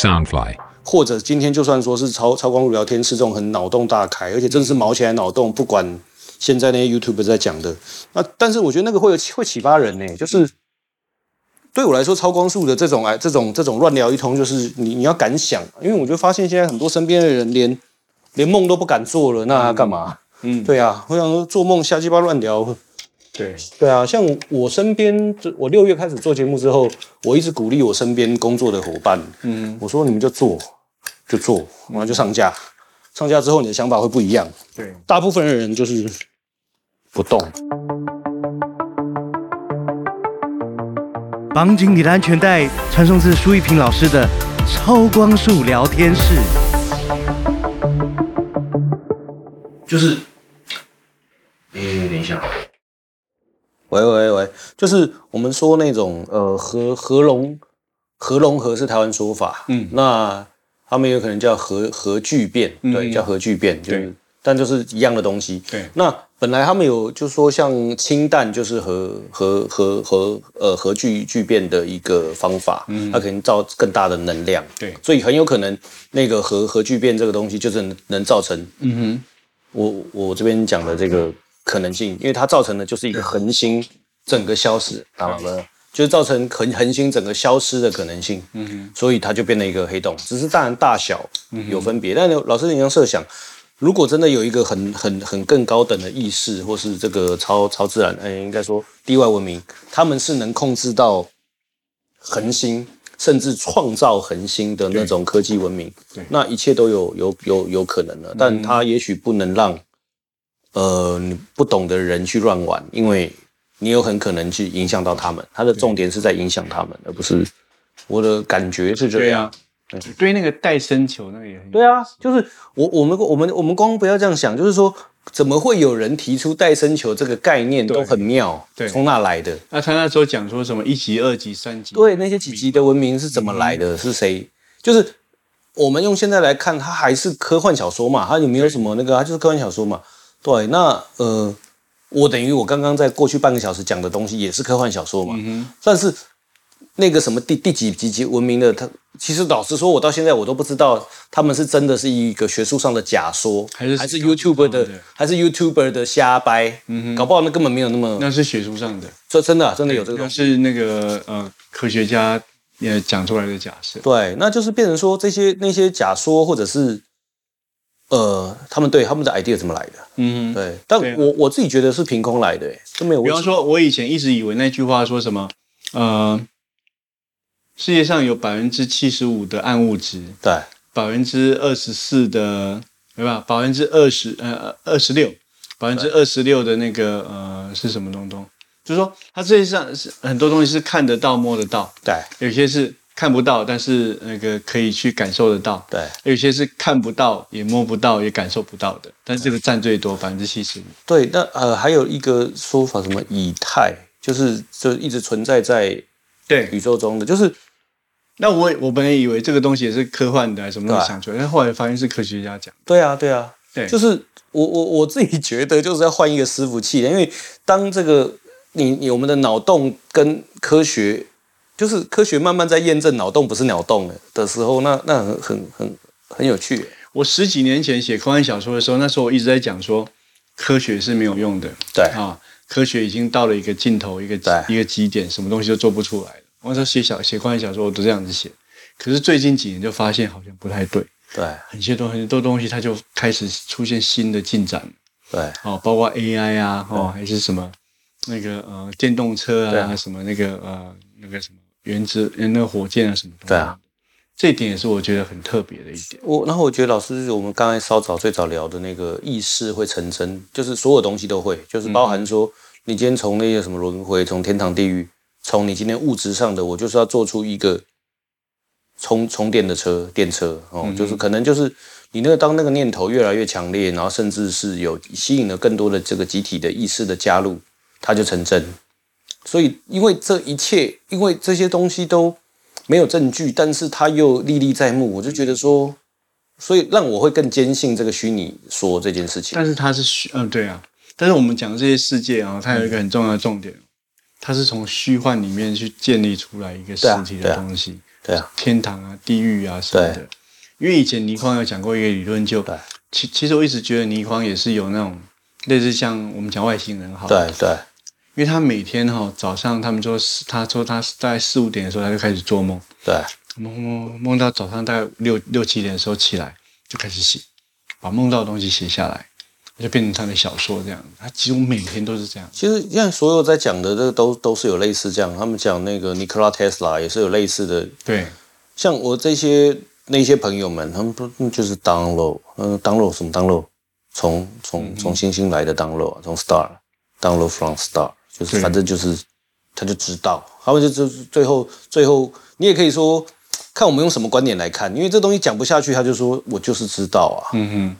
Soundfly，或者今天就算说是超超光路聊天是这种很脑洞大开，而且真的是毛起来脑洞，不管现在那些 YouTube 在讲的，那但是我觉得那个会有会启发人呢，就是对我来说，超光速的这种哎这种这种乱聊一通，就是你你要敢想，因为我就发现现在很多身边的人连连梦都不敢做了，那干嘛？嗯，对啊，我想说做梦瞎鸡巴乱聊。对，对啊，像我身边，我六月开始做节目之后，我一直鼓励我身边工作的伙伴，嗯，我说你们就做，就做，然后就上架，上架之后你的想法会不一样。对，大部分的人就是不动。绑紧你的安全带，传送至舒一平老师的超光速聊天室。就是，诶，等一下，喂喂喂，就是我们说那种呃核核融核融合是台湾说法，嗯。那他们有可能叫核核聚变，嗯对，叫核聚变，就是对。但就是一样的东西。对。那本来他们有就说像氢弹就是核核核核呃核聚聚变的一个方法，嗯。它可能造更大的能量，对。所以很有可能那个核核聚变这个东西就是能能造成嗯哼。我我这边讲的这个可能性，因为它造成的就是一个恒星整个消失，好了，就是造成恒恒星整个消失的可能性，哼，嗯哼，所以它就变成一个黑洞。只是当然大小有分别，但是老师你要设想，如果真的有一个很很很更高等的意识，或是这个超超自然，哎，应该说地外文明，他们是能控制到恒星。甚至创造恒星的那种科技文明，那一切都有有有有可能的，但它也许不能让呃你不懂的人去乱玩，因为你有很可能去影响到他们。他的重点是在影响他们，而不是我的感觉是这样。对啊，对那个带生球那个也很对啊，就是我我们我们我们光不要这样想，就是说怎么会有人提出带生球这个概念都很妙，对从哪来的？那他那时候讲说什么一级、二级、三级，对，那些几级的文明是怎么来的？是谁？就是我们用现在来看，它还是科幻小说嘛，它有没有什么那个，它就是科幻小说嘛。对，那呃，我等于我刚刚在过去半个小时讲的东西也是科幻小说嘛，嗯但是那个什么第第几几级文明的，它其实老实说，我到现在我都不知道他们是真的是一个学术上的假说，还是还是 YouTuber 的对，还是 YouTuber 的瞎掰，搞不好那根本没有那么，那是学术上的，这真的啊真的有这个。是那个呃科学家也讲出来的假设。对，那就是变成说这些那些假说或者是呃，他们对他们的 idea 怎么来的？嗯，对，但我我自己觉得是凭空来的，哎，都没有。比方说，我以前一直以为那句话说什么，呃，世界上有百分之七十五的暗物质，对百分之二十四的，对吧？百分之二十，呃，二十六，百分之二十六的那个，呃，是什么东东？就是说，它世界上是很多东西是看得到、摸得到，对有些是看不到，但是那个可以去感受得到，对。有些是看不到、也摸不到、也感受不到的，但是这个占最多，百分之七十五。对，那呃还有一个说法，什么以太，就是就一直存在在对，宇宙中的，就是那我我本来以为这个东西也是科幻的，什么东西想出来，但后来发现是科学家讲。对啊对啊，对，就是我我我自己觉得就是要换一个伺服器，因为当这个你你我们的脑洞跟科学，就是科学慢慢在验证脑洞不是脑洞的的时候，那那很很很很有趣。我十几年前写科幻小说的时候，那时候我一直在讲说，科学是没有用的。对啊，科学已经到了一个尽头，一个一个极点，什么东西都做不出来了。我那时候写小写科幻小说，我都这样子写。可是最近几年就发现好像不太对，对很些东很多东西它就开始出现新的进展对哦，包括 AI 啊，哦还是什么那个呃电动车啊什么那个呃那个什么原子呃那个火箭啊什么东西对啊，这一点也是我觉得很特别的一点。我，然后我觉得老师，我们刚才稍早最早聊的那个意识会成真，就是所有东西都会，就是包含说，你今天从那些什么轮回，从天堂地狱，从你今天物质上的，我就是要做出一个充 充电的车，电车哦，就是可能就是你那个当那个念头越来越强烈，然后甚至是有吸引了更多的这个集体的意识的加入，它就成真。所以，因为这一切，因为这些东西都没有证据，但是它又历历在目，我就觉得说，所以让我会更坚信这个虚拟说这件事情。但是它是虚，嗯，对啊。但是我们讲这些世界啊，它有一个很重要的重点，它是从虚幻里面去建立出来一个实体对啊的东西，对啊，天堂啊、地狱啊什么的。对。因为以前倪匡有讲过一个理论就，对。其其实我一直觉得倪匡也是有那种类似像我们讲外星人好，对对因为他每天哈、早上他们说是他说他是大概四五点的时候他就开始做梦，对，梦梦梦到早上大概六六七点的时候起来就开始写，把梦到的东西写下来，就变成他的小说这样。他几乎每天都是这样。其实现在所有在讲的这个都都是有类似这样，他们讲那个尼克拉特斯拉也是有类似的，对，像我这些那些朋友们，他们都嗯就是 download，嗯，download 什么？Download，从从从星星来的 download，啊从 star download from star，就是反正就是他就知道，他们就就是最后最后你也可以说看我们用什么观点来看，因为这东西讲不下去，他就说我就是知道啊，嗯哼。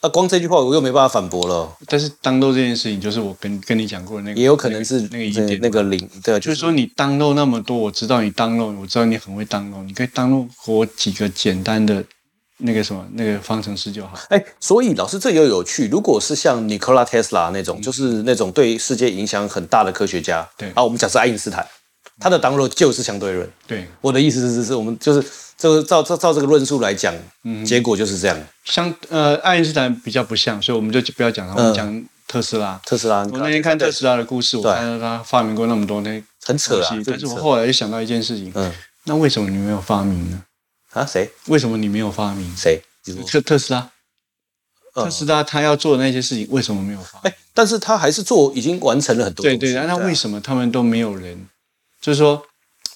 啊，光这句话我又没办法反驳了，但是当漏这件事情，就是我跟跟你讲过的那个，也有可能是那个疑点，那个零，对，就就是说你当漏那么多，我知道你当漏，我知道你很会当漏，你可以当漏我几个简单的那个什么那个方程式就好。哎，所以老师这又有趣。如果是像尼古拉特斯拉那种，就是那种对世界影响很大的科学家，对啊，我们假设爱因斯坦，他的当落就是相对论。对，我的意思是，是是我们就是这个照照照这个论述来讲，结果就是这样。像呃爱因斯坦比较不像，所以我们就不要讲了，我们讲特斯拉。特斯拉，我那天看特斯拉的故事，我看到他发明过那么多那很扯啊，但是我后来又想到一件事情，嗯那为什么你没有发明呢？啊，谁为什么你没有发明？谁？特特斯拉，嗯特斯拉他要做的那些事情，为什么没有发明？哎，但是他还是做，已经完成了很多。对对，那啊为什么他们都没有人？就是说，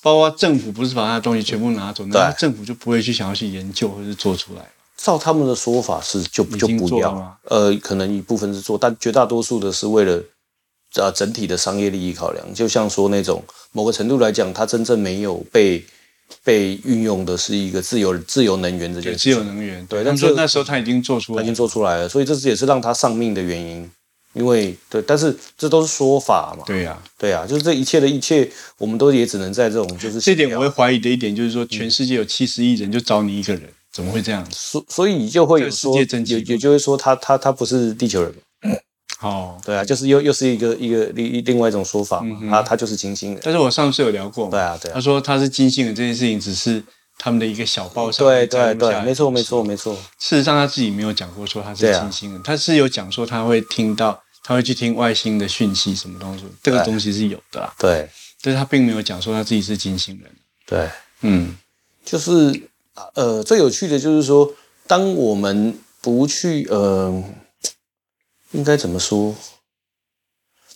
包括政府不是把他的东西全部拿走，那政府就不会去想要去研究或者是做出来。照他们的说法是就就不要做了，呃，可能一部分是做，但绝大多数的是为了啊整体的商业利益考量。就像说那种某个程度来讲，它真正没有被被运用的是一个自由自由能源这件对，自由，能源。对但这个说那时候他已经做出来了它已经。做出来了，所以这也是让他丧命的原因。因为对，但是这都是说法嘛，对呀、对啊，就是这一切的一切，我们都也只能在这种就是这点我会怀疑的一点就是嗯说，全世界有七十亿人，就找你一个人，怎么会这样子？所所以就会有说，界真奇有有就会说他他他不是地球人嘛。哦，对啊，就是又又是一个一个另另外一种说法嘛，他他就是金星人，但是我上次有聊过嘛，对啊对啊。他说他是金星人这件事情只是他们的一个小报上对对对，没错没错没错，事实上他自己没有讲过说他是金星人，他是有讲说他会听到，他会去听外星的讯息什么东西，这个对。东西是有的啦，对。但是他并没有讲说他自己是金星人。对，嗯，就是呃最有趣的就是说，当我们不去呃，应该怎么说？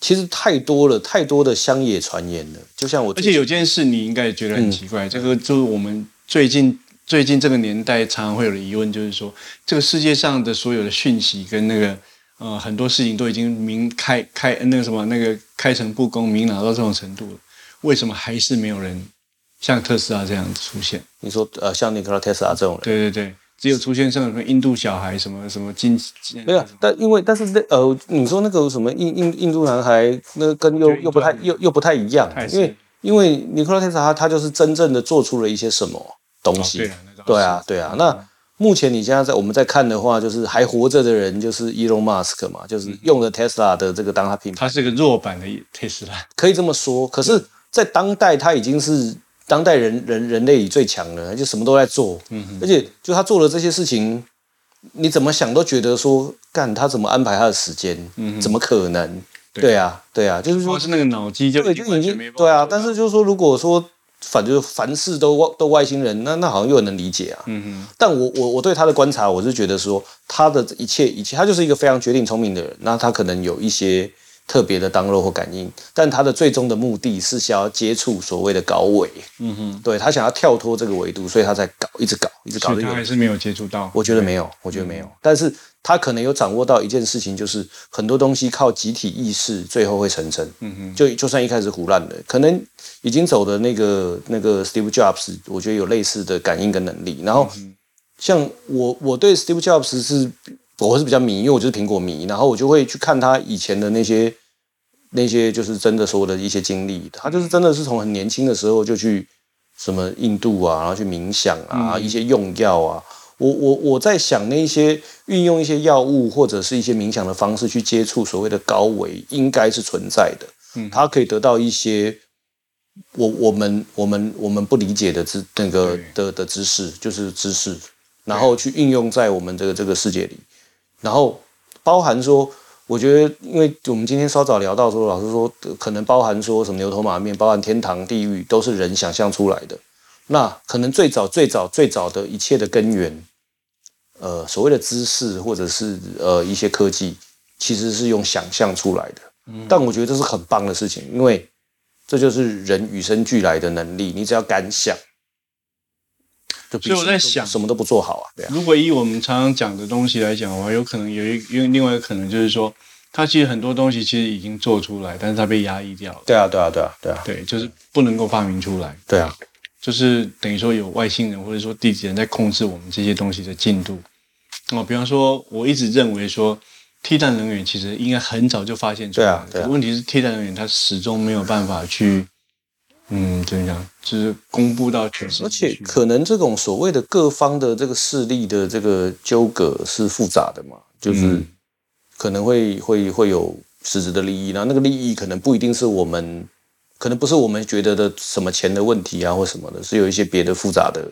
其实太多了，太多的乡野传言了。就像我，而且有件事你应该也觉得很奇怪，嗯这个就是我们最近最近这个年代常常会有的疑问，就是说这个世界上的所有的讯息跟那个呃很多事情都已经明开开那个什么那个开诚布公明朗到这种程度了，为什么还是没有人像特斯拉这样子出现？你说呃，像尼克拉特斯拉这种人，对对对，只有出现像什么印度小孩什么什么金没有，但因为但是那呃，你说那个什么印印印度男孩，那跟又又不太又又不太一样因为因为尼古拉特斯拉他他就是真正的做出了一些什么东西，哦对啊对啊对啊。那目前你现在在我们在看的话，就是还活着的人就是 Elon Musk 嘛，就是用了 Tesla 的这个当他品牌，它是个弱版的特斯拉，可以这么说。可是，在当代他已经是当代人人人类里最强的，就什么都在做，嗯而且就他做的这些事情，你怎么想都觉得说，干他怎么安排他的时间？嗯怎么可能？对对啊，对啊，就是说，是那个脑机就对，就已经对啊。但是就是说，如果说反就是凡事都外都外星人，那那好像又能理解啊。嗯哼。但我我我对他的观察，我是觉得说，他的一切一切，他就是一个非常决定聪明的人。那他可能有一些特别的当肉或感应，但他的最终的目的是想要接触所谓的高维，嗯哼，对他想要跳脱这个维度，所以他在搞，一直搞，一直搞所以这个他还是没有接触到。我觉得没有，我觉得没有。但是他可能有掌握到一件事情，就是很多东西靠集体意识，最后会成真。嗯哼，就就算一开始胡乱的，可能已经走的那个那个 Steve Jobs，我觉得有类似的感应跟能力。然后像我我对 Steve Jobs 是我是比较迷，因为我就是苹果迷，然后我就会去看他以前的那些那些就是真的所有的一些经历，他就是真的是从很年轻的时候就去什么印度啊，然后去冥想啊，一些用药啊。我我我在想那些运用一些药物或者是一些冥想的方式去接触所谓的高维，应该是存在的。嗯。他可以得到一些我我们我们我们不理解的知那个的的知识，就是知识，然后去运用在我们这个这个世界里，然后包含说，我觉得，因为我们今天稍早聊到说，老师说可能包含说什么牛头马面，包含天堂地狱，都是人想象出来的。那可能最早最早最早的一切的根源，呃，所谓的知识或者是呃一些科技，其实是用想象出来的。但我觉得这是很棒的事情，因为这就是人与生俱来的能力。你只要敢想，就所以我在想，什么都不做好啊。对啊。如果以我们常常讲的东西来讲的话，有可能有一因为另外一个可能就是说，它其实很多东西其实已经做出来，但是它被压抑掉了。对啊，对啊，对啊，对啊。对，就是不能够发明出来。对啊。就是等于说有外星人或者说地底人在控制我们这些东西的进度哦。比方说，我一直认为说，替代能源其实应该很早就发现出来。对啊，对啊。问题是替代能源它始终没有办法去，嗯，怎么讲？就是公布到全世界。而且可能这种所谓的各方的这个势力的这个纠葛是复杂的嘛，就是可能会会会有实质的利益，然后那个利益可能不一定是我们。可能不是我们觉得的什么钱的问题啊，或什么的，是有一些别的复杂的，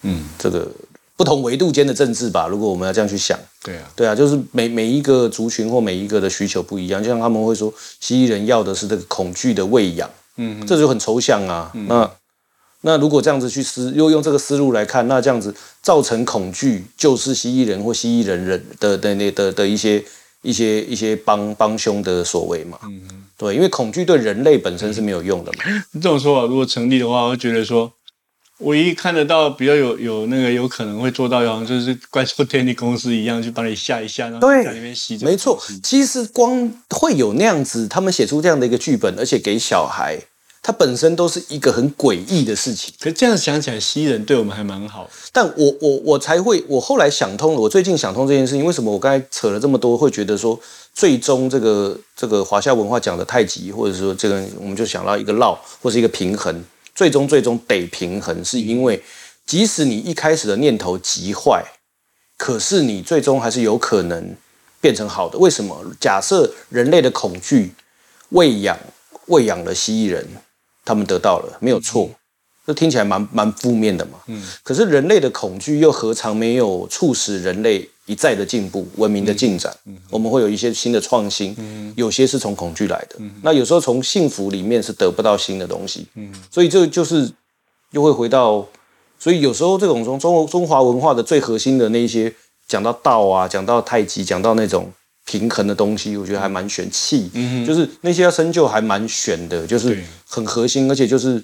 嗯，这个不同维度间的政治吧。如果我们要这样去想，对啊，对啊，就是每每一个族群或每一个的需求不一样，就像他们会说，蜥蜴人要的是这个恐惧的喂养，嗯，这就很抽象啊。那那如果这样子去思，又用这个思路来看，那这样子造成恐惧，就是蜥蜴人或蜥蜴人人的的那的的一些一些一些帮帮凶的所为嘛。嗯。对，因为恐惧对人类本身是没有用的嘛。这种说法如果成立的话，我觉得说，唯一看得到比较有有那个有可能会做到，好像就是怪兽电力公司一样，去把你吓一吓，然后在里面吸。没错，其实光会有那样子，他们写出这样的一个剧本，而且给小孩。它本身都是一个很诡异的事情，可这样想起来，蜥蜴人对我们还蛮好。但我我我才会，我后来想通了。我最近想通这件事情，为什么我刚才扯了这么多，会觉得说，最终这个这个华夏文化讲的太极，或者说这个，我们就想到一个绕或是一个平衡，最终最终得平衡，是因为即使你一开始的念头极坏，可是你最终还是有可能变成好的。为什么？假设人类的恐惧喂养喂养了蜥蜴人。他们得到了没有错，这听起来蛮蛮负面的嘛。嗯，可是人类的恐惧又何尝没有促使人类一再的进步、文明的进展？嗯，我们会有一些新的创新。嗯，有些是从恐惧来的。嗯，那有时候从幸福里面是得不到新的东西。嗯，所以这就是又会回到，所以有时候这种中中中华文化的最核心的那些讲到道啊，讲到太极，讲到那种。平衡的东西，我觉得还蛮玄气，就是那些要深究还蛮玄的，就是很核心，而且就是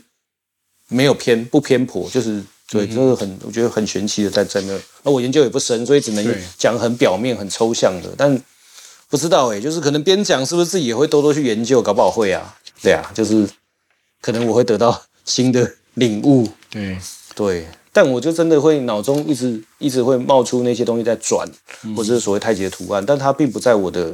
没有偏不偏颇，就是对，就是很我觉得很玄奇的在在那。那我研究也不深，所以只能讲很表面、很抽象的，但不知道哎，就是可能边讲是不是自己也会多多去研究，搞不好会啊，对啊，就是可能我会得到新的领悟，对。对。但我就真的会脑中一直一直会冒出那些东西在转，或者是所谓太极的图案，但它并不在我的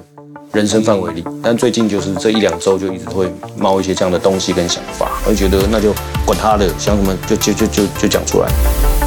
人生范围里。但最近就是这一两周就一直会冒一些这样的东西跟想法，我就觉得那就管他的，想什么就就就就就讲出来。